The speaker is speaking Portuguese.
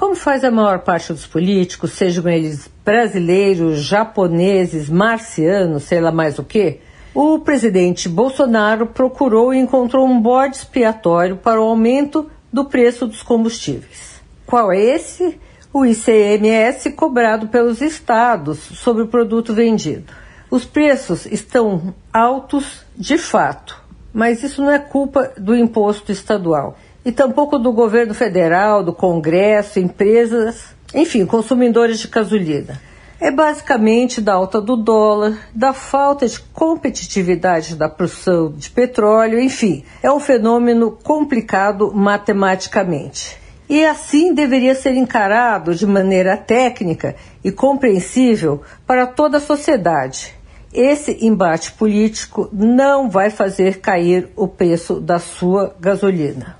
como faz a maior parte dos políticos, sejam eles brasileiros, japoneses, marcianos, sei lá mais o que, o presidente Bolsonaro procurou e encontrou um bode expiatório para o aumento do preço dos combustíveis. Qual é esse? O ICMS cobrado pelos estados sobre o produto vendido. Os preços estão altos de fato, mas isso não é culpa do imposto estadual e tampouco do governo federal, do Congresso, empresas, enfim, consumidores de gasolina. É basicamente da alta do dólar, da falta de competitividade da produção de petróleo, enfim, é um fenômeno complicado matematicamente. E assim deveria ser encarado de maneira técnica e compreensível para toda a sociedade. Esse embate político não vai fazer cair o preço da sua gasolina.